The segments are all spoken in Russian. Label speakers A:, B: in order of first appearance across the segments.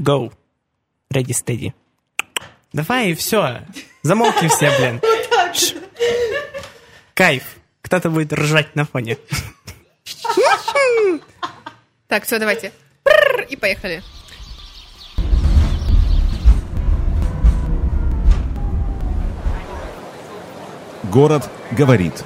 A: Go. Ready, steady. Давай, все. Замолкни все, блин. Кайф. Кто-то будет ржать на фоне.
B: Так, все, давайте. И поехали.
C: Город говорит.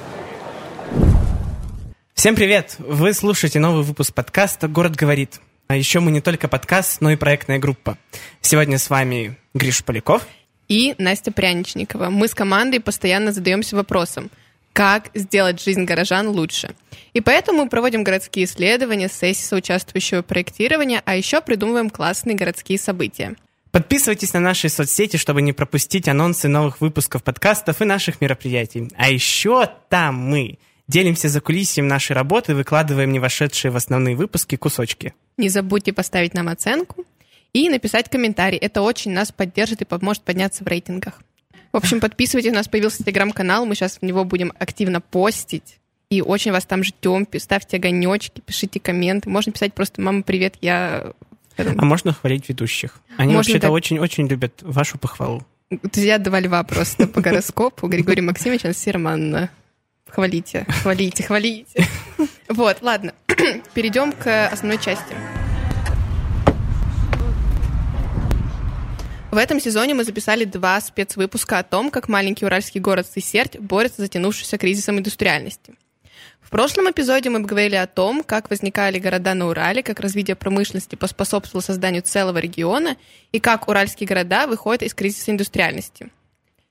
A: Всем привет! Вы слушаете новый выпуск подкаста «Город говорит». А еще мы не только подкаст, но и проектная группа. Сегодня с вами Гриш Поляков.
B: И Настя Пряничникова. Мы с командой постоянно задаемся вопросом, как сделать жизнь горожан лучше. И поэтому мы проводим городские исследования, сессии соучаствующего проектирования, а еще придумываем классные городские события.
A: Подписывайтесь на наши соцсети, чтобы не пропустить анонсы новых выпусков подкастов и наших мероприятий. А еще там мы делимся за кулисьем нашей работы выкладываем не вошедшие в основные выпуски кусочки.
B: Не забудьте поставить нам оценку и написать комментарий. Это очень нас поддержит и поможет подняться в рейтингах. В общем, подписывайтесь, у нас появился телеграм-канал, мы сейчас в него будем активно постить. И очень вас там ждем. Ставьте огонечки, пишите комменты. Можно писать просто «Мама, привет, я...»
A: А можно хвалить ведущих? Они
B: Можно
A: вообще-то
B: так.
A: очень-очень любят вашу похвалу.
B: Друзья два льва просто по гороскопу. Григорий Максимович, Анастасия Романовна. Хвалите, хвалите, хвалите. Вот, ладно. Перейдем к основной части. В этом сезоне мы записали два спецвыпуска о том, как маленький уральский город Сысерть борется с затянувшимся кризисом индустриальности. В прошлом эпизоде мы говорили о том, как возникали города на Урале, как развитие промышленности поспособствовало созданию целого региона и как уральские города выходят из кризиса индустриальности.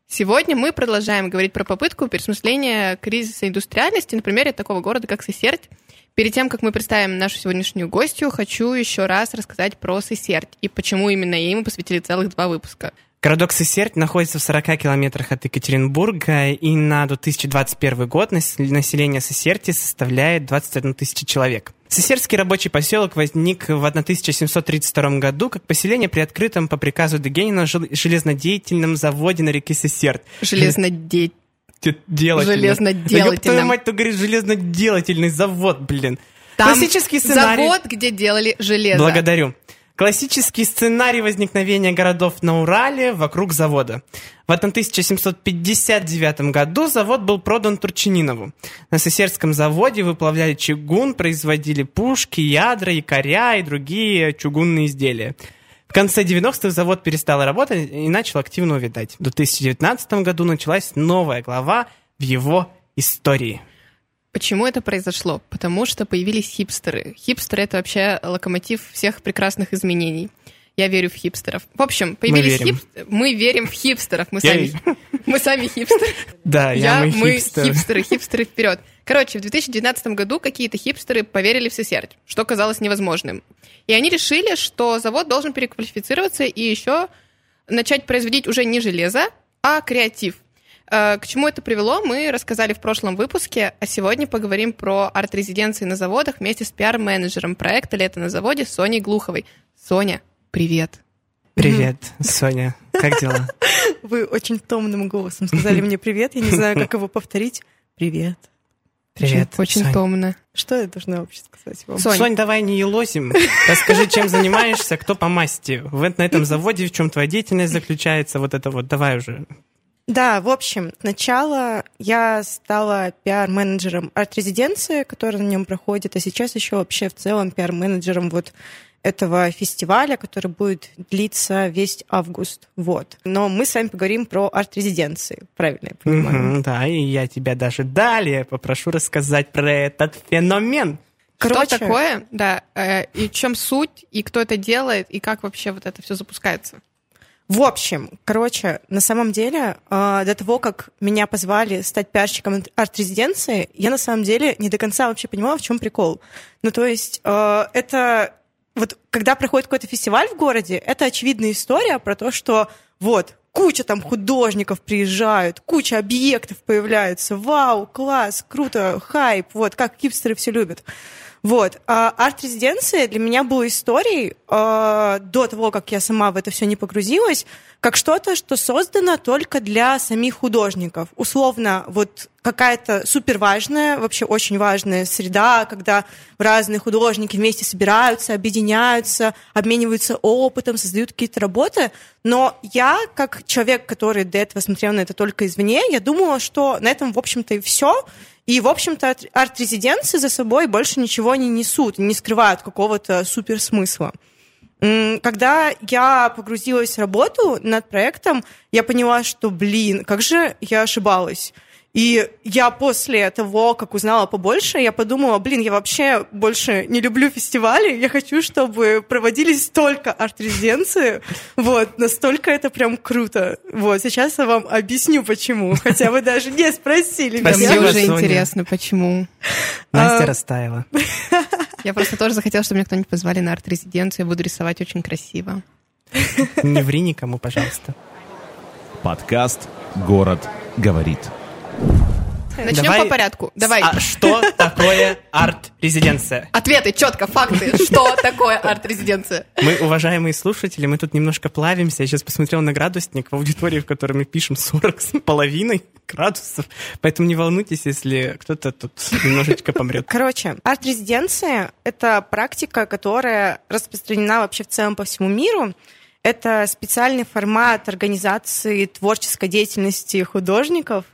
B: Сегодня мы продолжаем говорить про попытку переосмысления кризиса индустриальности на примере такого города, как Сысерть. Перед тем, как мы представим нашу сегодняшнюю гостью, хочу еще раз рассказать про Сысерть и почему именно ей мы посвятили целых два выпуска.
A: Городок Сысерть находится в 40 километрах от Екатеринбурга, и на 2021 год нас- население Сысерти составляет 21 тысяча человек. Сысертский рабочий поселок возник в 1732 году как поселение при открытом по приказу Дегенина жел- железнодеятельном заводе на реке Сысерть.
B: Железнодеть.
A: Делательный.
B: Железноделательном.
A: Да твою мать, ты говоришь железноделательный завод, блин.
B: Там
A: Классический сценарий.
B: завод, где делали железо.
A: Благодарю. Классический сценарий возникновения городов на Урале вокруг завода. В 1759 году завод был продан Турчининову. На Сысердском заводе выплавляли чугун, производили пушки, ядра, якоря и другие чугунные изделия. В конце 90-х завод перестал работать и начал активно увядать. В 2019 году началась новая глава в его истории.
B: Почему это произошло? Потому что появились хипстеры. Хипстеры — это вообще локомотив всех прекрасных изменений. Я верю в хипстеров. В общем, появились хипстеры. Мы верим в хипстеров. Мы
A: Я
B: сами, мы сами хипстеры.
A: Да, я, мы
B: мы
A: хипстер.
B: хипстеры, хипстеры вперед. Короче, в 2019 году какие-то хипстеры поверили в Сесерть, что казалось невозможным. И они решили, что завод должен переквалифицироваться и еще начать производить уже не железо, а креатив. Э, К чему это привело, мы рассказали в прошлом выпуске, а сегодня поговорим про арт-резиденции на заводах вместе с пиар-менеджером проекта «Лето на заводе» Соней Глуховой. Соня, привет.
A: Привет, Соня. Как дела?
D: Вы очень томным голосом сказали мне привет. Я не знаю, как его повторить. Привет.
A: Привет,
B: Очень
A: Сонь.
B: томно.
D: Что я должна вообще сказать вам?
B: Сонь.
A: Сонь, давай не елозим. Расскажи, чем занимаешься, кто по масти. В, на этом заводе в чем твоя деятельность заключается? Вот это вот, давай уже.
D: Да, в общем, сначала я стала пиар-менеджером арт-резиденции, которая на нем проходит, а сейчас еще вообще в целом пиар-менеджером вот этого фестиваля, который будет длиться весь август. Вот. Но мы с вами поговорим про арт-резиденции, правильно я понимаю?
A: Мгм, да, и я тебя даже далее попрошу рассказать про этот феномен.
D: Короче,
B: Что такое, да, э, и в чем суть, и кто это делает, и как вообще вот это все запускается.
D: В общем, короче, на самом деле, э, до того, как меня позвали стать пиарщиком арт-резиденции, я на самом деле не до конца вообще понимала, в чем прикол. Ну, то есть, э, это вот когда проходит какой-то фестиваль в городе, это очевидная история про то, что вот, куча там художников приезжают, куча объектов появляются, вау, класс, круто, хайп, вот, как хипстеры все любят. Вот. А арт-резиденция для меня была историей э, до того, как я сама в это все не погрузилась, как что-то, что создано только для самих художников. Условно, вот какая-то супер важная, вообще очень важная среда, когда разные художники вместе собираются, объединяются, обмениваются опытом, создают какие-то работы. Но я, как человек, который до этого смотрел на это только извне, я думала, что на этом, в общем-то, и все. И, в общем-то, арт-резиденции за собой больше ничего не несут, не скрывают какого-то суперсмысла. Когда я погрузилась в работу над проектом, я поняла, что, блин, как же я ошибалась. И я после того, как узнала побольше, я подумала, блин, я вообще больше не люблю фестивали, я хочу, чтобы проводились только арт-резиденции, вот, настолько это прям круто. Вот, сейчас я вам объясню, почему, хотя вы даже не спросили
B: меня.
A: Спасибо,
B: Мне уже интересно, почему.
A: Настя
D: А,
A: растаяла.
B: Я просто тоже захотела, чтобы меня кто-нибудь позвали на арт-резиденцию, я буду рисовать очень красиво.
A: Не ври никому, пожалуйста.
C: Подкаст «Город говорит».
B: Начнем
A: Давай
B: по порядку. Давай.
A: А что такое арт-резиденция?
B: Ответы, четко, факты. Что такое арт-резиденция?
A: Мы, уважаемые слушатели, мы тут немножко плавимся. Я сейчас посмотрел на градусник в аудитории, в которой мы пишем 40 с половиной градусов. Поэтому не волнуйтесь, если кто-то тут немножечко помрет.
D: Короче, арт-резиденция — это практика, которая распространена вообще в целом по всему миру. Это специальный формат организации творческой деятельности художников,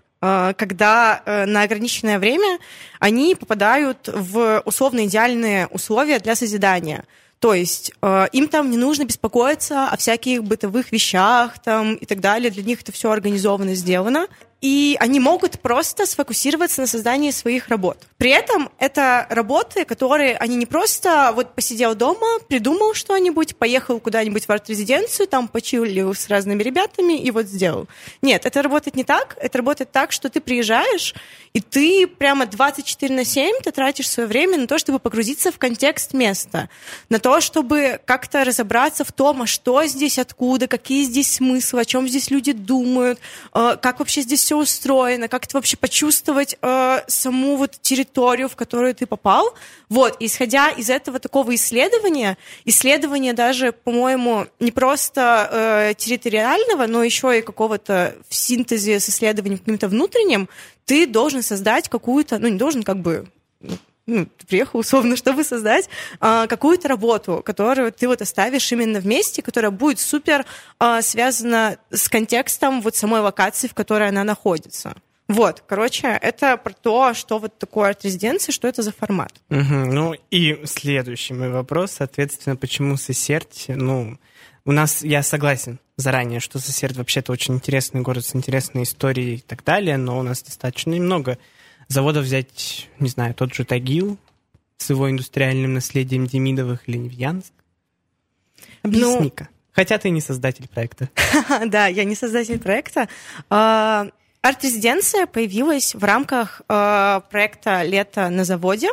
D: когда э, на ограниченное время они попадают в условно-идеальные условия для созидания. То есть э, им там не нужно беспокоиться о всяких бытовых вещах там, и так далее. Для них это все организовано, сделано. И они могут просто сфокусироваться на создании своих работ. При этом это работы, которые они не просто вот посидел дома, придумал что-нибудь, поехал куда-нибудь в арт-резиденцию, там почилил с разными ребятами и вот сделал. Нет, это работает не так. Это работает так, что ты приезжаешь, и ты прямо 24 на 7 ты тратишь свое время на то, чтобы погрузиться в контекст места, на то, чтобы как-то разобраться в том, а что здесь, откуда, какие здесь смыслы, о чем здесь люди думают, э, как вообще здесь все устроено, как это вообще почувствовать э, саму вот территорию, в которую ты попал. Вот, исходя из этого такого исследования, исследования даже, по-моему, не просто э, территориального, но еще и какого-то в синтезе с исследованием каким-то внутренним, ты должен создать какую-то, ну не должен как бы ну, ты приехал условно, чтобы создать а, какую-то работу, которую ты вот оставишь именно вместе, которая будет супер а, связана с контекстом вот самой локации, в которой она находится. Вот, короче, это про то, что вот такое арт-резиденция, что это за формат.
A: Мгм. Ну и следующий мой вопрос, соответственно, почему Сесерть? Ну, у нас, я согласен заранее, что Сесерть вообще-то очень интересный город с интересной историей и так далее, но у нас достаточно немного заводов взять, не знаю, тот же Тагил с его индустриальным наследием Демидовых или Невьянск. Объясни-ка. Хотя ты не создатель проекта.
D: Да, я не создатель проекта. А, Арт-резиденция появилась в рамках а, проекта «Лето на заводе».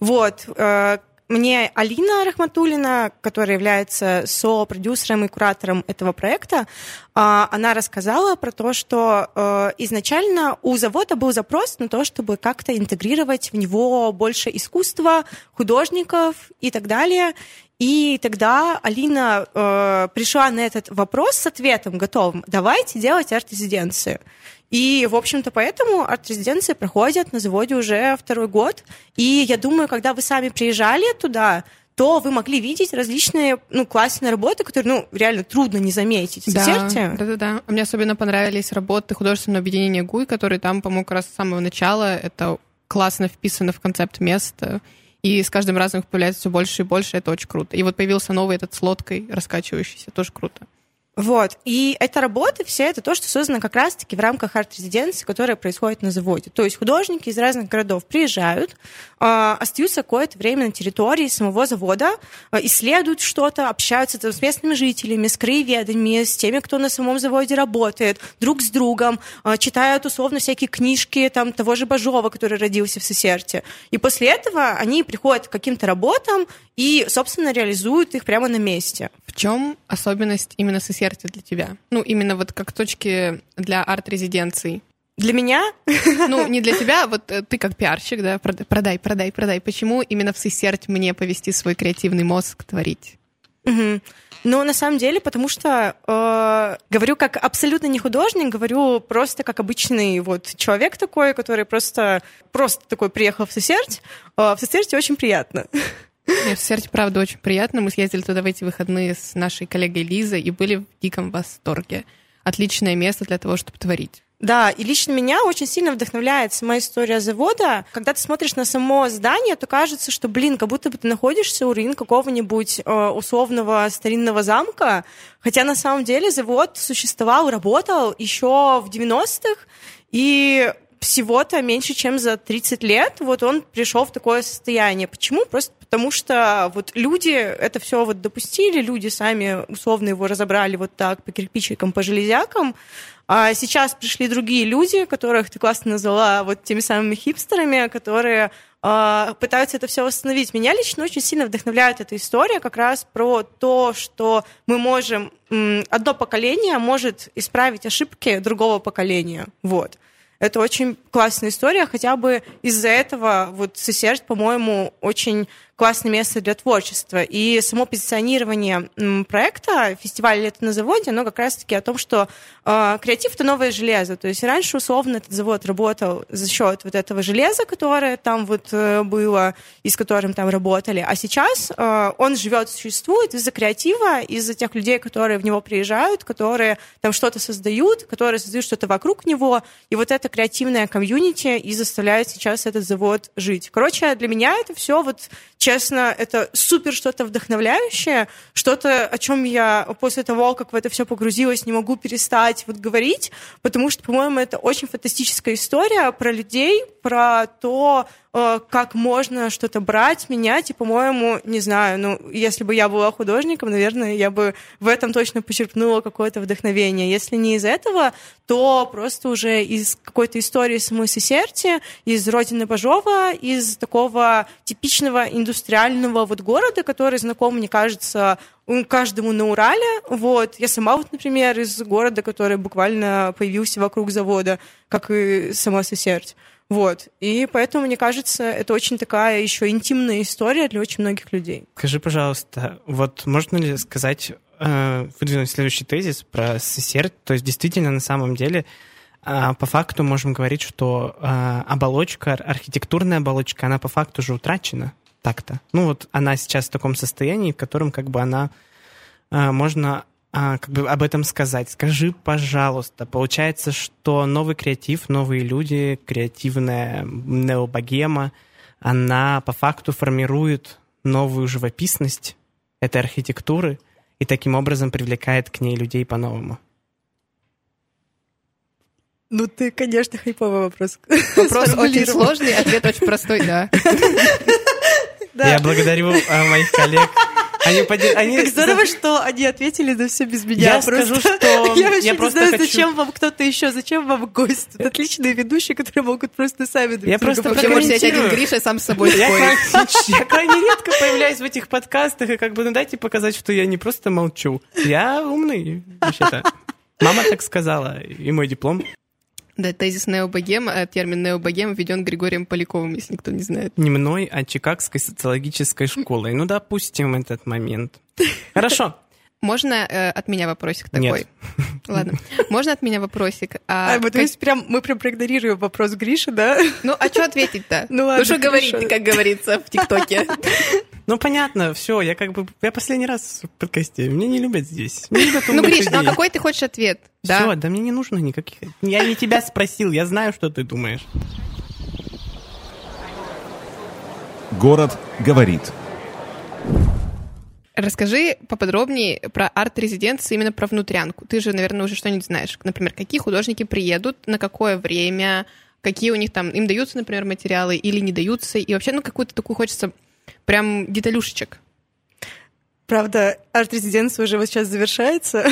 D: Вот, а, мне Алина Рахматулина, которая является со-продюсером и куратором этого проекта, а, она рассказала про то, что э, изначально у завода был запрос на то, чтобы как-то интегрировать в него больше искусства, художников и так далее. И тогда Алина э, пришла на этот вопрос с ответом готовым. Давайте делать арт-резиденцию. И, в общем-то, поэтому арт-резиденции проходят на заводе уже второй год. И я думаю, когда вы сами приезжали туда, то вы могли видеть различные ну, классные работы, которые ну, реально трудно не заметить.
B: Да,
D: Сесерте?
B: да, да, да. Мне особенно понравились работы художественного объединения ГУЙ, которые там, по-моему, как раз с самого начала это классно вписано в концепт места. И с каждым разом их появляется все больше и больше, это очень круто. И вот появился новый этот с лодкой раскачивающийся, тоже круто.
D: Вот. И эта работа, все это то, что создано как раз-таки в рамках арт-резиденции, которая происходит на заводе. То есть художники из разных городов приезжают, э, остаются какое-то время на территории самого завода, э, исследуют что-то, общаются там, с местными жителями, с краеведами, с теми, кто на самом заводе работает, друг с другом, э, читают условно всякие книжки там, того же Бажова, который родился в Сесерте. И после этого они приходят к каким-то работам и, собственно, реализуют их прямо на месте.
B: В чем особенность именно Сесерти для тебя? Ну, именно вот как точки для арт-резиденций.
D: Для меня?
B: Ну, не для тебя, вот э, ты как пиарщик, да, продай, продай, продай. Почему именно в Сысерть мне повести свой креативный мозг творить?
D: Угу. Ну, на самом деле, потому что э, говорю как абсолютно не художник, говорю просто как обычный вот человек такой, который просто, просто такой приехал в Сесерть. Э, в Сесерте очень приятно.
B: Нет, в Сесерте, правда, очень приятно. Мы съездили туда в эти выходные с нашей коллегой Лизой и были в диком восторге. Отличное место для того, чтобы творить.
D: Да, и лично меня очень сильно вдохновляет сама история завода. Когда ты смотришь на само здание, то кажется, что, блин, как будто бы ты находишься у руин какого-нибудь э, условного старинного замка, хотя на самом деле завод существовал, работал еще в 90-х, и всего-то меньше, чем за 30 лет, вот он пришел в такое состояние. Почему? Просто потому что вот люди это все вот допустили, люди сами условно его разобрали вот так по кирпичикам, по железякам, а сейчас пришли другие люди, которых ты классно назвала вот теми самыми хипстерами, которые э, пытаются это все восстановить. Меня лично очень сильно вдохновляет эта история как раз про то, что мы можем, одно поколение может исправить ошибки другого поколения. Вот. Это очень классная история, хотя бы из-за этого вот Сесерт, по-моему, очень классное место для творчества. И само позиционирование проекта фестиваля «Лето на заводе», оно как раз-таки о том, что э, креатив — это новое железо. То есть раньше, условно, этот завод работал за счет вот этого железа, которое там вот э, было, и с которым там работали. А сейчас э, он живет, существует из-за креатива, из-за тех людей, которые в него приезжают, которые там что-то создают, которые создают что-то вокруг него. И вот это креативное комьюнити и заставляет сейчас этот завод жить. Короче, для меня это все вот честно, это супер что-то вдохновляющее, что-то, о чем я после того, как в это все погрузилась, не могу перестать вот говорить, потому что, по-моему, это очень фантастическая история про людей, про то, как можно что-то брать, менять, и, по-моему, не знаю, ну, если бы я была художником, наверное, я бы в этом точно почерпнула какое-то вдохновение. Если не из этого, то просто уже из какой-то истории самой Сесерти, из родины Бажова, из такого типичного индустриального вот города, который знаком, мне кажется, каждому на Урале. Вот. Я сама, вот, например, из города, который буквально появился вокруг завода, как и сама Сесерть. Вот. И поэтому, мне кажется, это очень такая еще интимная история для очень многих людей.
A: Скажи, пожалуйста, вот можно ли сказать, э, выдвинуть следующий тезис про СССР? То есть действительно, на самом деле, э, по факту можем говорить, что э, оболочка, архитектурная оболочка, она по факту уже утрачена так-то. Ну вот она сейчас в таком состоянии, в котором как бы она можно а, как бы об этом сказать. Скажи, пожалуйста, получается, что новый креатив, новые люди, креативная необогема, она по факту формирует новую живописность этой архитектуры и таким образом привлекает к ней людей по-новому.
D: Ну, ты, конечно, хайповый вопрос.
B: Вопрос очень сложный, ответ очень простой, да.
A: Я благодарю а, моих коллег
D: они, поди... они... Так здорово, что они ответили на все без меня.
A: Я просто... скажу, что
D: я вообще
A: я
D: не
A: просто
D: знаю,
A: хочу...
D: зачем вам кто-то еще, зачем вам гость. Это отличные ведущие, которые могут просто сами
A: Я просто
B: Вообще можешь взять один Гриша сам с собой
A: я, я крайне редко появляюсь в этих подкастах, и как бы, ну дайте показать, что я не просто молчу. Я умный, вообще-то. Мама так сказала, и мой диплом.
B: Да, тезис необогем, а термин необогем введен Григорием Поляковым, если никто не знает.
A: Не мной, а Чикагской социологической школой. Ну, допустим, этот момент. Хорошо.
B: Можно э, от меня вопросик такой?
A: Нет.
B: Ладно. Можно от меня вопросик?
D: А, а вот как... прям, мы прям проигнорируем вопрос Гриши, да?
B: Ну, а что ответить-то?
D: Ну, ладно,
B: ну что говорить, как говорится в ТикТоке?
A: Ну, понятно, все, я как бы... Я последний раз в подкасте. Меня не любят здесь. Не любят
B: ну, Гриш, ну а какой ты хочешь ответ?
A: Все, да мне не нужно никаких... Я не тебя спросил, я знаю, что ты думаешь.
C: Город говорит.
B: Расскажи поподробнее про арт-резиденции, именно про внутрянку. Ты же, наверное, уже что-нибудь знаешь. Например, какие художники приедут, на какое время, какие у них там, им даются, например, материалы или не даются, и вообще, ну, какую-то такую хочется прям деталюшечек.
D: Правда, арт-резиденция уже вот сейчас завершается.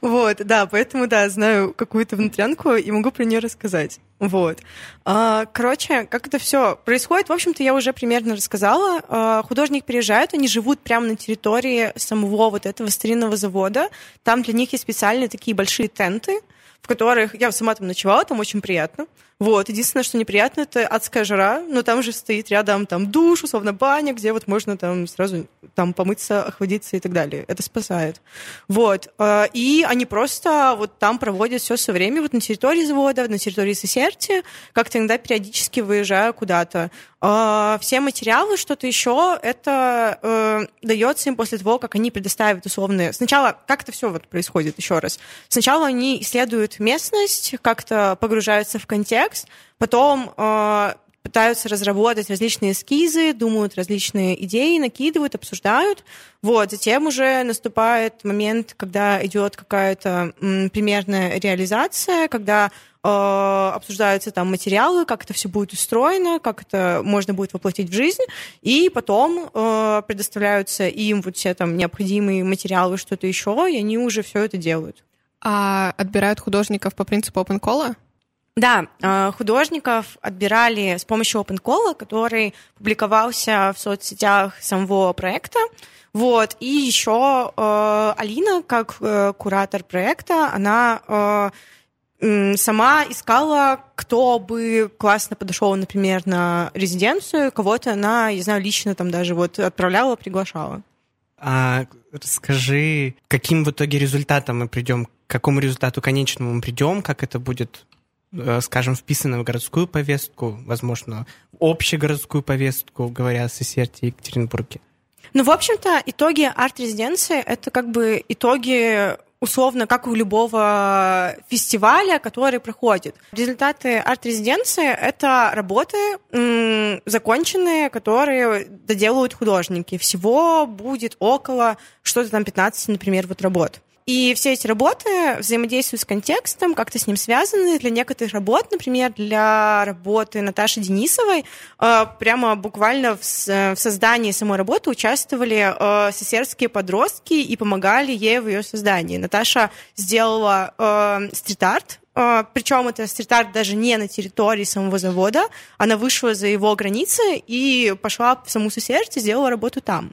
D: Вот, да, поэтому, да, знаю какую-то внутрянку и могу про нее рассказать. Вот. А, короче, как это все происходит, в общем-то, я уже примерно рассказала. А, художник приезжает, они живут прямо на территории самого вот этого старинного завода. Там для них есть специальные такие большие тенты, в которых я сама там ночевала, там очень приятно. Вот, единственное, что неприятно, это адская жара, но там же стоит рядом там душ, условно баня, где вот можно там сразу там помыться, охладиться и так далее. Это спасает. Вот. э, И они просто вот там проводят все свое время вот на территории завода, на территории Сесерти, как-то иногда периодически выезжая куда-то. А, Все материалы, что-то еще, это э, дается им после того, как они предоставят условные... Сначала, как это все вот происходит, еще раз. Сначала они исследуют местность, как-то погружаются в контекст, потом э, пытаются разработать различные эскизы, думают различные идеи, накидывают, обсуждают. Вот, затем уже наступает момент, когда идет какая-то примерная реализация, когда обсуждаются там материалы, как это все будет устроено, как это можно будет воплотить в жизнь, и потом э, предоставляются им вот все там необходимые материалы, что-то еще, и они уже все это делают.
B: А отбирают художников по принципу open call?
D: Да, э, художников отбирали с помощью OpenCall, который публиковался в соцсетях самого проекта. Вот. И еще э, Алина, как э, куратор проекта, она э, сама искала, кто бы классно подошел, например, на резиденцию, кого-то она, я знаю, лично там даже вот отправляла, приглашала.
A: А расскажи, каким в итоге результатам мы придем, к какому результату конечному мы придем, как это будет, э, скажем, вписано в городскую повестку, возможно, в общегородскую повестку, говоря о Сесерте и Екатеринбурге.
D: Ну, в общем-то, итоги арт-резиденции — это как бы итоги условно, как у любого фестиваля, который проходит. Результаты арт-резиденции — это работы м, законченные, которые доделают художники. Всего будет около что-то там 15, например, вот работ. И все эти работы взаимодействуют с контекстом, как-то с ним связаны. Для некоторых работ, например, для работы Наташи Денисовой, э, прямо буквально в, создании самой работы участвовали э, сесерские подростки и помогали ей в ее создании. Наташа сделала э, стрит-арт, причем это стрит-арт даже не на территории самого завода, она вышла за его границы и пошла в саму Сесерти, сделала работу там.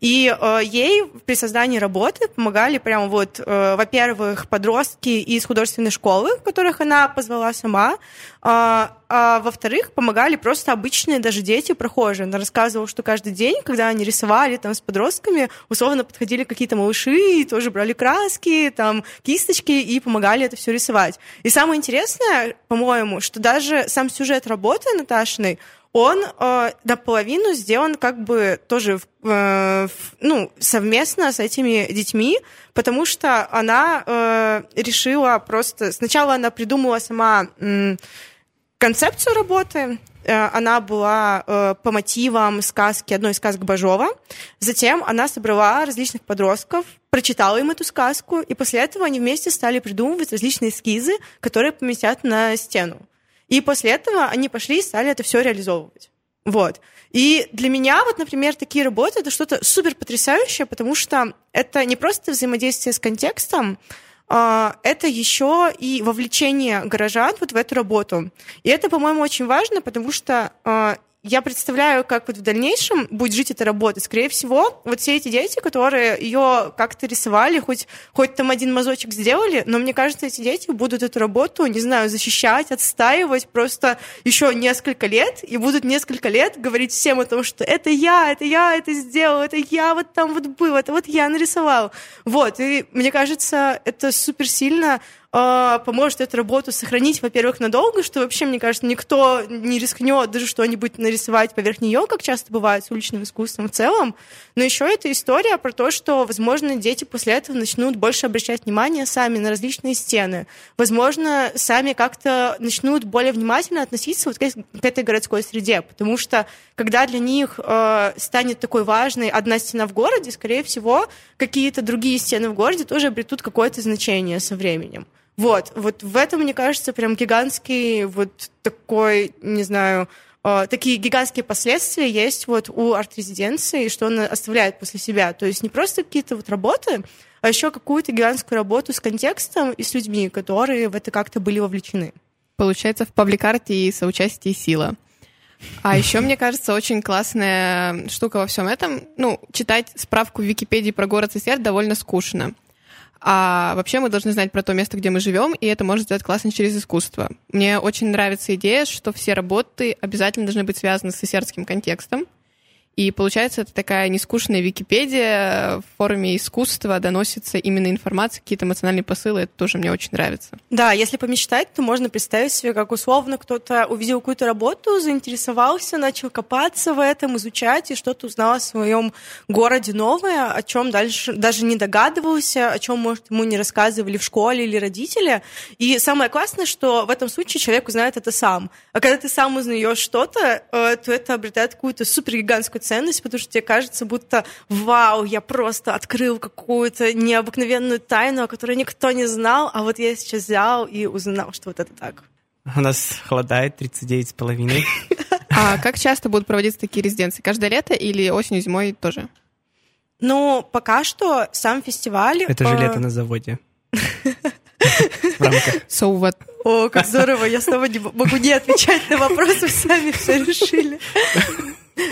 D: И э, ей при создании работы помогали прям вот, э, во-первых, подростки из художественной школы, которых она позвала сама, а, а во-вторых, помогали просто обычные даже дети, прохожие. Она рассказывала, что каждый день, когда они рисовали там с подростками, условно подходили какие-то малыши тоже брали краски, там кисточки и помогали это все рисовать. И самое интересное, по-моему, что даже сам сюжет работы Наташиной, он э, наполовину сделан как бы тоже э, ну, совместно с этими детьми, потому что она э, решила просто... Сначала она придумала сама м, концепцию работы, э, она была э, по мотивам сказки, одной из сказок Бажова. Затем она собрала различных подростков, прочитала им эту сказку, и после этого они вместе стали придумывать различные эскизы, которые поместят на стену. И после этого они пошли и стали это все реализовывать. Вот. И для меня, вот, например, такие работы это что-то супер потрясающее, потому что это не просто взаимодействие с контекстом, а, это еще и вовлечение горожан вот в эту работу. И это, по-моему, очень важно, потому что а, я представляю, как вот в дальнейшем будет жить эта работа. Скорее всего, вот все эти дети, которые ее как-то рисовали, хоть, хоть там один мазочек сделали, но мне кажется, эти дети будут эту работу, не знаю, защищать, отстаивать просто еще несколько лет, и будут несколько лет говорить всем о том, что это я, это я это сделал, это я вот там вот был, это вот я нарисовал. Вот, и мне кажется, это супер сильно э, поможет эту работу сохранить, во-первых, надолго, что вообще, мне кажется, никто не рискнет даже что-нибудь нарисовать поверх нее, как часто бывает с уличным искусством в целом. Но еще это история про то, что, возможно, дети после этого начнут больше обращать внимание сами на различные стены. Возможно, сами как-то начнут более внимательно относиться вот к к этой городской среде, потому что когда для них э, станет такой важной одна стена в городе, скорее всего, какие-то другие стены в городе тоже обретут какое-то значение со временем. Вот, вот в этом, мне кажется, прям гигантский вот такой, не знаю, э, такие гигантские последствия есть вот у арт-резиденции, что она оставляет после себя. То есть не просто какие-то вот работы, а еще какую-то гигантскую работу с контекстом и с людьми, которые в это как-то были вовлечены.
B: Получается, в пабликарте и соучастии сила. А еще, мне кажется, очень классная штука во всем этом. Ну, читать справку в Википедии про город Сесер довольно скучно. А вообще мы должны знать про то место, где мы живем, и это можно сделать классно через искусство. Мне очень нравится идея, что все работы обязательно должны быть связаны с исердским контекстом. И получается, это такая нескучная Википедия в форме искусства, доносится именно информация, какие-то эмоциональные посылы, это тоже мне очень нравится.
D: Да, если помечтать, то можно представить себе, как условно кто-то увидел какую-то работу, заинтересовался, начал копаться в этом, изучать и что-то узнал о своем городе новое, о чем дальше даже не догадывался, о чем, может, ему не рассказывали в школе или родители. И самое классное, что в этом случае человек узнает это сам. А когда ты сам узнаешь что-то, э, то это обретает какую-то супергигантскую ценность, потому что тебе кажется, будто вау, я просто открыл какую-то необыкновенную тайну, о которой никто не знал, а вот я сейчас взял и узнал, что вот это так.
A: У нас холодает 39 с половиной.
B: А как часто будут проводиться такие резиденции? Каждое лето или осенью, зимой тоже?
D: Ну, пока что сам фестиваль...
A: Это же лето на заводе.
B: So what?
D: О, как здорово, я снова не могу не отвечать на вопросы, сами все решили.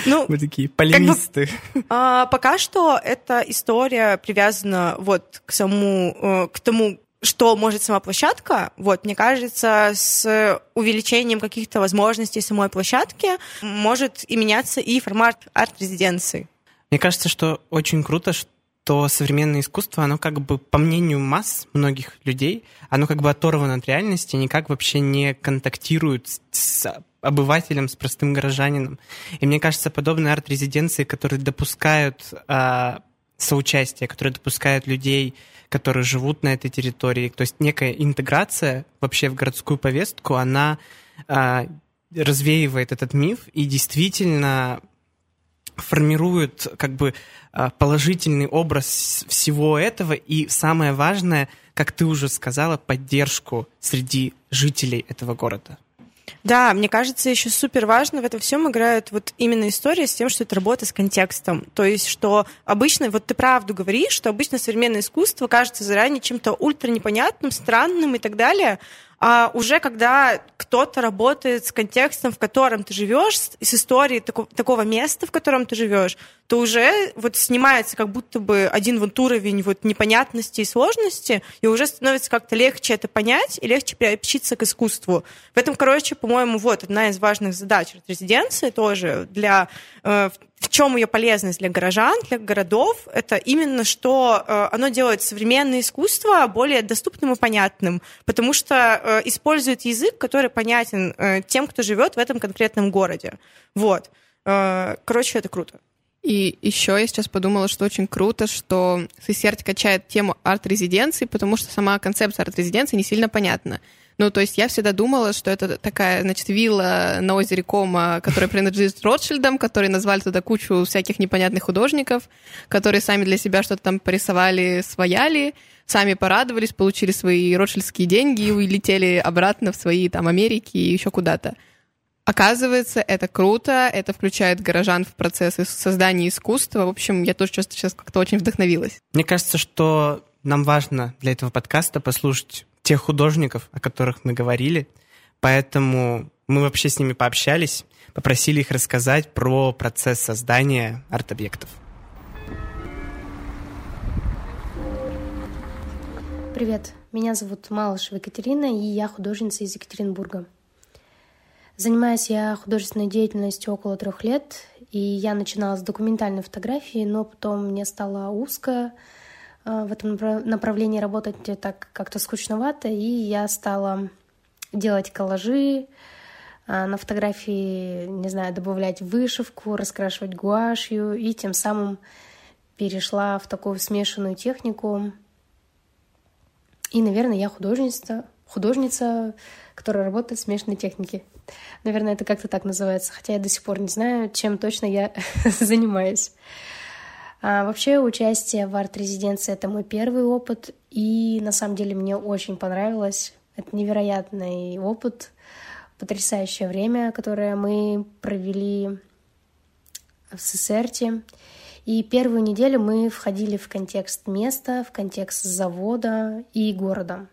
A: Ну, Мы такие полемисты.
D: Как бы, а, пока что эта история привязана вот к самому, э, к тому, что может сама площадка, вот, мне кажется, с увеличением каких-то возможностей самой площадки может и меняться и формат арт-резиденции.
A: Мне кажется, что очень круто, что современное искусство, оно как бы, по мнению масс многих людей, оно как бы оторвано от реальности, никак вообще не контактирует с обывателем, с простым горожанином. И мне кажется, подобные арт-резиденции, которые допускают а, соучастие, которые допускают людей, которые живут на этой территории, то есть некая интеграция вообще в городскую повестку, она а, развеивает этот миф и действительно формирует как бы а, положительный образ всего этого и самое важное, как ты уже сказала, поддержку среди жителей этого города.
D: Да, мне кажется, еще супер важно в этом всем играет вот именно история с тем, что это работа с контекстом. То есть, что обычно, вот ты правду говоришь, что обычно современное искусство кажется заранее чем-то ультра непонятным, странным и так далее, а уже когда кто-то работает с контекстом, в котором ты живешь, с историей такого, такого места, в котором ты живешь, то уже вот снимается как будто бы один вот уровень вот непонятности и сложности, и уже становится как-то легче это понять и легче приобщиться к искусству. В этом, короче, по-моему, вот одна из важных задач резиденции тоже для э, в чем ее полезность для горожан, для городов, это именно, что э, оно делает современное искусство более доступным и понятным, потому что э, использует язык, который понятен э, тем, кто живет в этом конкретном городе. Вот. Э, короче, это круто.
B: И еще я сейчас подумала, что очень круто, что Сесерт качает тему арт-резиденции, потому что сама концепция арт-резиденции не сильно понятна. Ну, то есть я всегда думала, что это такая, значит, вилла на озере Кома, которая принадлежит Ротшильдам, которые назвали туда кучу всяких непонятных художников, которые сами для себя что-то там порисовали, свояли, сами порадовались, получили свои ротшильдские деньги и улетели обратно в свои там Америки и еще куда-то. Оказывается, это круто, это включает горожан в процесс создания искусства. В общем, я тоже сейчас как-то очень вдохновилась.
A: Мне кажется, что нам важно для этого подкаста послушать тех художников, о которых мы говорили, поэтому мы вообще с ними пообщались, попросили их рассказать про процесс создания арт-объектов.
E: Привет, меня зовут Малышева Екатерина, и я художница из Екатеринбурга. Занимаюсь я художественной деятельностью около трех лет, и я начинала с документальной фотографии, но потом мне стало узко, в этом направлении работать так как-то скучновато, и я стала делать коллажи, э, на фотографии, не знаю, добавлять вышивку, раскрашивать гуашью, и тем самым перешла в такую смешанную технику. И, наверное, я художница, художница, которая работает в смешанной технике. Наверное, это как-то так называется, хотя я до сих пор не знаю, чем точно я занимаюсь. А вообще участие в арт-резиденции — это мой первый опыт, и на самом деле мне очень понравилось. Это невероятный опыт, потрясающее время, которое мы провели в Сесерте. И первую неделю мы входили в контекст места, в контекст завода и города.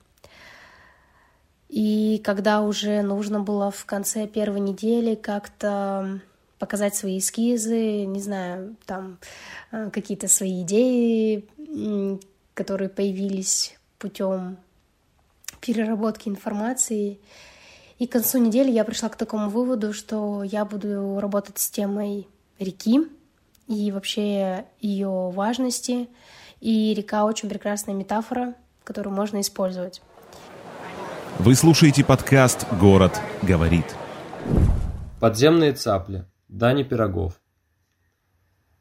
E: И когда уже нужно было в конце первой недели как-то показать свои эскизы, не знаю, там э, какие-то свои идеи, которые появились путем переработки информации. И к концу недели я пришла к такому выводу, что я буду работать с темой реки и вообще ее важности. И река очень прекрасная метафора, которую можно использовать.
C: Вы слушаете подкаст «Город говорит».
F: Подземные цапли. Дани Пирогов.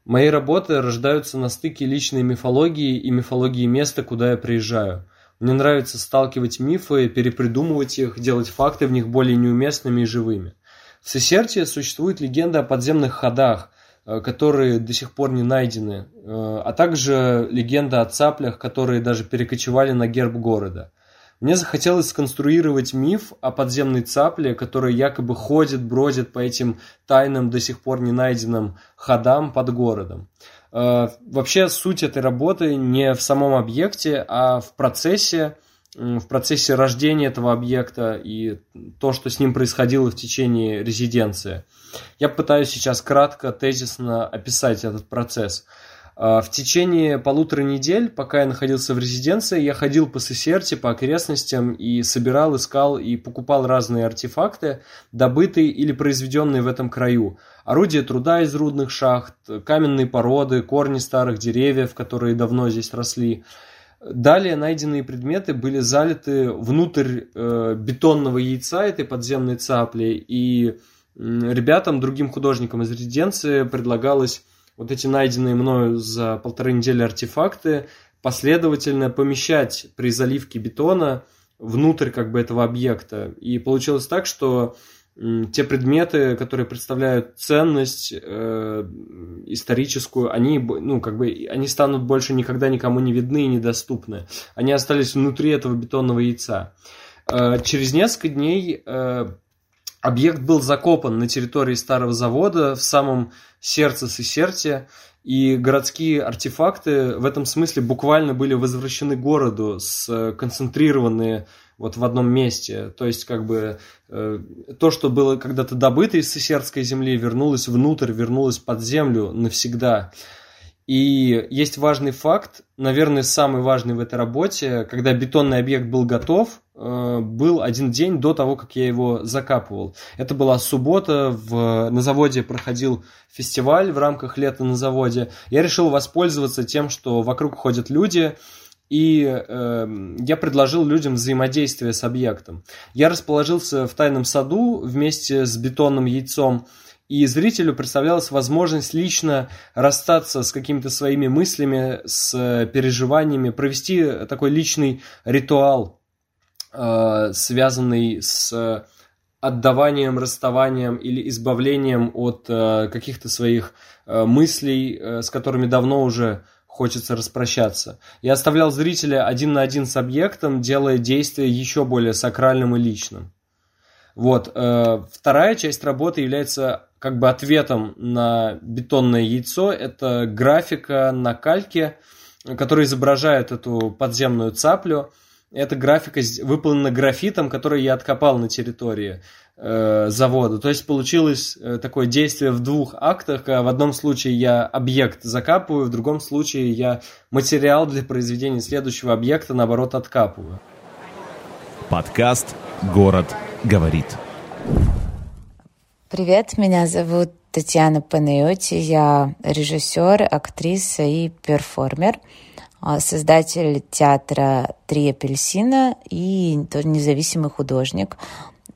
F: Мои работы рождаются на стыке личной мифологии и мифологии места, куда я приезжаю. Мне нравится сталкивать мифы, перепридумывать их, делать факты в них более неуместными и живыми. В Сесерте существует легенда о подземных ходах, э, которые до сих пор не найдены, э, а также легенда о цаплях, которые даже перекочевали на герб города. Мне захотелось сконструировать миф о подземной цапле, которая якобы ходит, бродит по этим тайным, до сих пор не найденным ходам под городом. Э, вообще суть этой работы не в самом объекте, а в процессе, в процессе рождения этого объекта и то, что с ним происходило в течение резиденции. Я пытаюсь сейчас кратко, тезисно описать этот процесс – в течение полутора недель, пока я находился в резиденции, я ходил по Сесерте, по окрестностям и собирал, искал и покупал разные артефакты, добытые или произведенные в этом краю. Орудия труда из рудных шахт, каменные породы, корни старых деревьев, которые давно здесь росли. Далее найденные предметы были залиты внутрь э, бетонного яйца этой подземной цапли, и ребятам, другим художникам из резиденции предлагалось вот эти найденные мною за полторы недели артефакты последовательно помещать при заливке бетона внутрь как бы этого объекта. И получилось так, что те предметы, которые представляют ценность э, историческую, они, ну, как бы, они станут больше никогда никому не видны и недоступны. Они остались внутри этого бетонного яйца. Э, через несколько дней э, Объект был закопан на территории старого завода в самом сердце Сесерте, и городские артефакты в этом смысле буквально были возвращены городу, сконцентрированные вот в одном месте. То есть, как бы, э, то, что было когда-то добыто из Сесердской земли, вернулось внутрь, вернулось под землю навсегда. И есть важный факт, наверное, самый важный в этой работе, когда бетонный объект был готов, э, был один день до того, как я его закапывал. Это была суббота, в, на заводе проходил фестиваль в рамках лета на заводе. Я решил воспользоваться тем, что вокруг ходят люди, и э, я предложил людям взаимодействие с объектом. Я расположился в тайном саду вместе с бетонным яйцом, и зрителю представлялась возможность лично расстаться с какими-то своими мыслями, с переживаниями, провести такой личный ритуал, э, связанный с отдаванием, расставанием или избавлением от э, каких-то своих э, мыслей, с которыми давно уже хочется распрощаться. Я оставлял зрителя один на один с объектом, делая действие еще более сакральным и личным. Вот. Вторая часть работы является как бы ответом на бетонное яйцо. Это графика на кальке, которая изображает эту подземную цаплю. Эта графика выполнена графитом, который я откопал на территории э, завода. То есть получилось э, такое действие в двух актах. В одном случае я объект закапываю, в другом случае я материал для произведения следующего объекта, наоборот, откапываю.
C: Подкаст «Город говорит».
G: Привет, меня зовут Татьяна Панайоти, я режиссер, актриса и перформер, создатель театра «Три апельсина» и тоже независимый художник.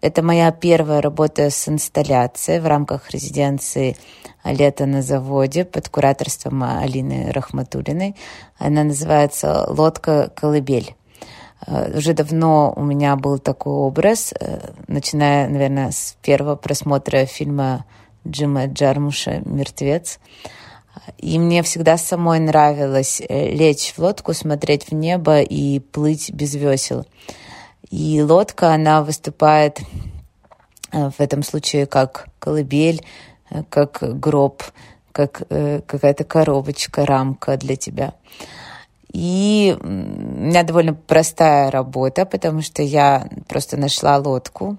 G: Это моя первая работа с инсталляцией в рамках резиденции «Лето на заводе» под кураторством Алины Рахматулиной. Она называется «Лодка колыбель». Э, уже давно у меня был такой образ, э, начиная, наверное, с первого просмотра фильма Джима Джармуша «Мертвец». И мне всегда самой нравилось э, лечь в лодку, смотреть в небо и плыть без весел. И лодка, она выступает в этом случае как колыбель, как гроб, как какая-то коробочка, рамка для тебя. И у меня довольно простая работа, потому что я просто нашла лодку,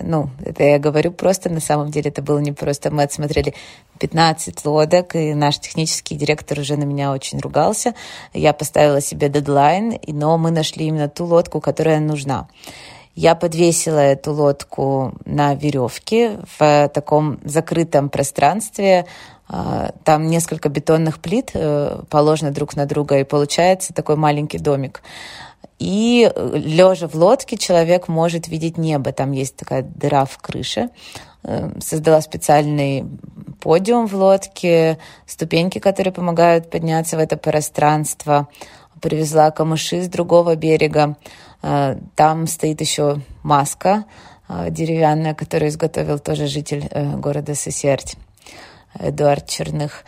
G: ну, это я говорю просто, на самом деле это было не просто. Мы отсмотрели 15 лодок, и наш технический директор уже на меня очень ругался. Я поставила себе дедлайн, но мы нашли именно ту лодку, которая нужна. Я подвесила эту лодку на веревке в таком закрытом пространстве. А, там несколько бетонных плит э, положено друг на друга, и получается такой маленький домик. И э, лежа в лодке человек может видеть небо. Там есть такая дыра в крыше. Э, создала специальный подиум в лодке, ступеньки, которые помогают подняться в это пространство. Привезла камыши с другого берега. Э, там стоит еще маска деревянная, которую изготовил тоже житель города Сесерть, Эдуард Черных.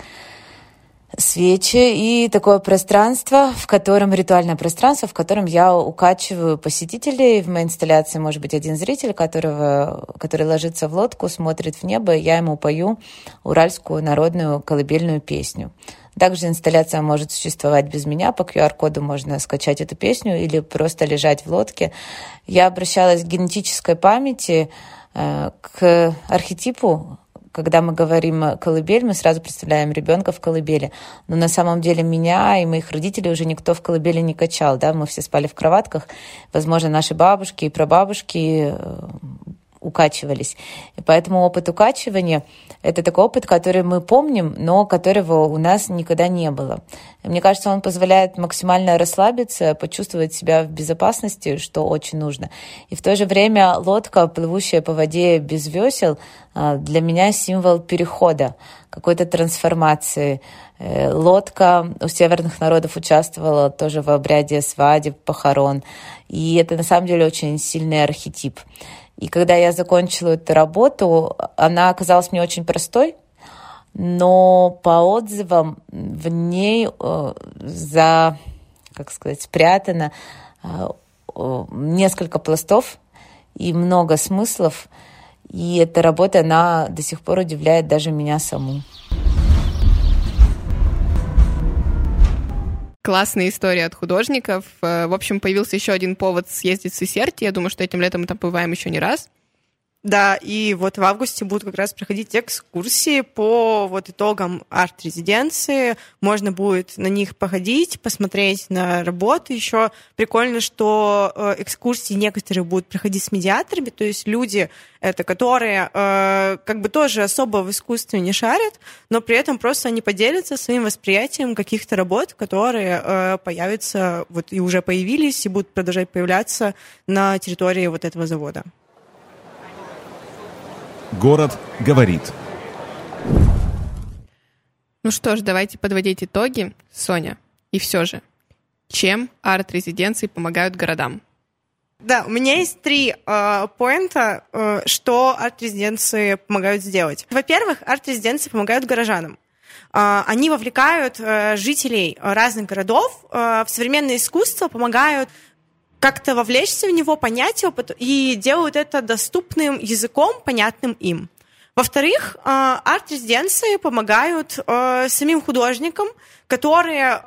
G: Свечи и такое пространство, в котором ритуальное пространство, в котором я укачиваю посетителей. В моей инсталляции может быть один зритель, которого, который ложится в лодку, смотрит в небо, и я ему пою уральскую народную колыбельную песню. Также инсталляция может существовать без меня. По QR-коду можно скачать эту песню или просто лежать в лодке. Я обращалась к генетической памяти, э, к архетипу когда мы говорим колыбель, мы сразу представляем ребенка в колыбели. Но на самом деле меня и моих родителей уже никто в колыбели не качал, да, мы все спали в кроватках. Возможно, наши бабушки и прабабушки э, укачивались. И поэтому опыт укачивания – это такой опыт, который мы помним, но которого у нас никогда не было. И мне кажется, он позволяет максимально расслабиться, почувствовать себя в безопасности, что очень нужно. И в то же время лодка, плывущая по воде без весел, а, для меня символ перехода, какой-то трансформации. Э, лодка у северных народов участвовала тоже в обряде свадеб, похорон. И это на самом деле очень сильный архетип. И когда я закончила эту работу, она оказалась мне очень простой, но по отзывам в ней э, за, как сказать, спрятано э, несколько пластов и много смыслов. И эта работа, она до сих пор удивляет даже меня саму.
B: Классная история от художников. Э, в общем, появился еще один повод съездить в Сесерти. Я думаю, что этим летом мы там побываем еще не раз.
D: Да, и вот в августе будут как раз проходить экскурсии по вот итогам арт-резиденции. Можно будет на них походить, посмотреть на работы. Еще прикольно, что э, экскурсии некоторые будут проходить с медиаторами, то есть люди, это которые э, как бы тоже особо в искусстве не шарят, но при этом просто они поделятся своим восприятием каких-то работ, которые э, появятся, вот и уже появились, и будут продолжать появляться на территории вот этого завода.
C: Город говорит.
B: Ну что ж, давайте подводить итоги. Соня, и все же, чем арт-резиденции помогают городам?
D: Да, у меня есть три э, поинта, э, что арт-резиденции помогают сделать. Во-первых, арт-резиденции помогают горожанам. Э, они вовлекают э, жителей разных городов э, в современное искусство, помогают как-то вовлечься в него, понять его и делают это доступным языком, понятным им. Во-вторых, э, арт-резиденции помогают э, самим художникам, которые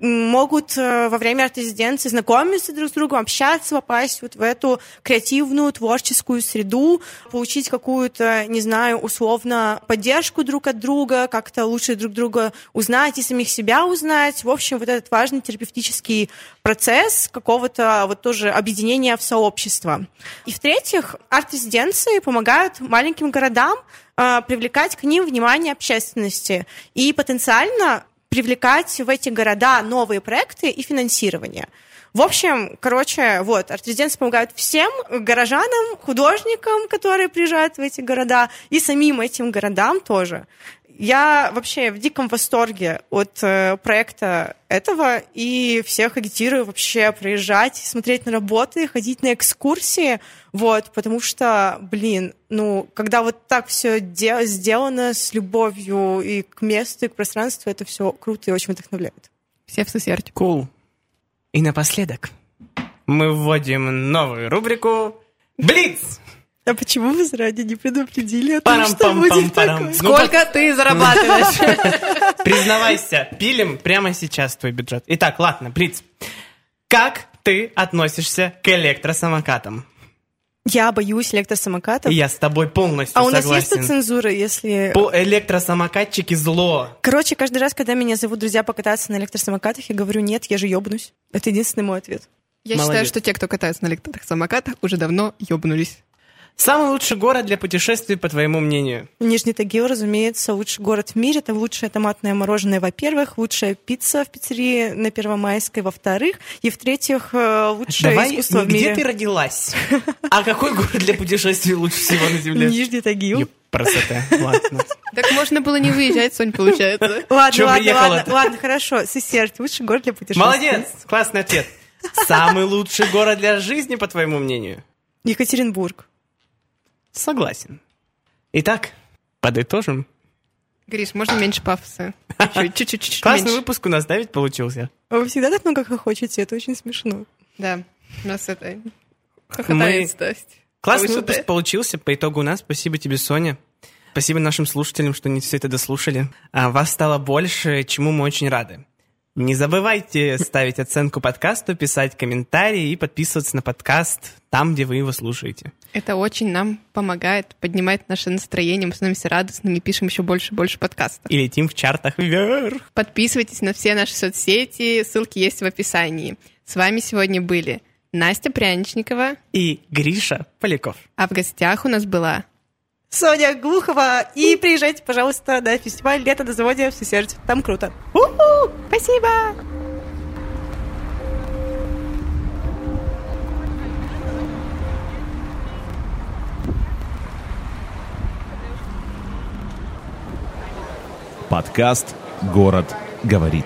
D: могут э, во время арт-резиденции знакомиться друг с другом, общаться, попасть вот в эту креативную, творческую среду, получить какую-то, не знаю, условно, поддержку друг от друга, как-то лучше друг друга узнать и самих себя узнать. В общем, вот этот важный терапевтический процесс какого-то вот тоже объединения в сообщество. И в-третьих, арт-резиденции помогают маленьким городам э, привлекать к ним внимание общественности и потенциально привлекать в эти города новые проекты и финансирование. В общем, короче, вот, арт-резиденции помогают всем горожанам, художникам, которые приезжают в эти города, и самим этим городам тоже. Я вообще в диком восторге от э, проекта этого и всех агитирую вообще приезжать, смотреть на работы, ходить на экскурсии, вот, потому что, блин, ну, когда вот так все де- сделано с любовью и к месту, и к пространству, это все круто и очень вдохновляет.
B: Все в сосерте.
A: Cool. И напоследок мы вводим новую рубрику «Блиц».
D: А почему вы заранее не предупредили о том, что будет
A: парам.
D: такое?
A: Ну,
B: Сколько ты зарабатываешь?
A: Признавайся, пилим прямо сейчас твой бюджет. Итак, ладно, Блиц. Как ты относишься к электросамокатам?
D: Я боюсь электросамокатов.
A: И я с тобой полностью
D: а у нас
A: согласен.
D: есть тут цензура, если...
A: По электросамокатчики зло.
D: Короче, каждый раз, когда меня зовут друзья покататься на электросамокатах, я говорю, нет, я же ёбнусь. Это единственный мой ответ.
B: Я
A: Молодец.
B: считаю, что те, кто катается на электросамокатах, уже давно ёбнулись.
A: Самый лучший город для путешествий, по твоему мнению?
D: Нижний Тагил, разумеется, лучший город в мире. Это лучшее томатное мороженое, во-первых, лучшая пицца в пиццерии на Первомайской, во-вторых, и в-третьих, э, лучшее
A: Давай,
D: искусство в
A: где
D: мире.
A: ты родилась? А какой город для путешествий лучше всего на Земле?
D: Нижний Тагил.
A: Красота. Ладно.
B: Так можно было не выезжать, Сонь, получается.
D: Ладно, ладно, ладно, ладно, хорошо. Сесерть, лучший город для путешествий.
A: Молодец! Классный ответ. Самый лучший город для жизни, по твоему мнению?
D: Екатеринбург.
A: Согласен. Итак, подытожим.
B: Гриш, можно меньше пафоса? Чуть-чуть, чуть-чуть, чуть
A: Классный выпуск у нас, да, ведь получился?
D: А Вы всегда так много хохочете, это очень смешно.
B: Да, у нас это... Хохотает страсть.
A: Классный выпуск получился по итогу у нас. Спасибо тебе, Соня. Спасибо нашим слушателям, что они все это дослушали. А вас стало больше, чему мы очень рады. Не забывайте ставить оценку подкасту, писать комментарии и подписываться на подкаст там, где вы его слушаете.
B: Это очень нам помогает, поднимает наше настроение, мы становимся радостными, пишем еще больше и больше подкастов.
A: И летим в чартах вверх.
B: Подписывайтесь на все наши соцсети, ссылки есть в описании. С вами сегодня были Настя Пряничникова,
A: И Гриша Поляков.
B: а в гостях у нас была
D: Соня Глухова. И приезжайте, пожалуйста, на фестиваль «Лето на заводе» в Сесерть. Там круто.
B: Спасибо!
C: Подкаст «Город говорит».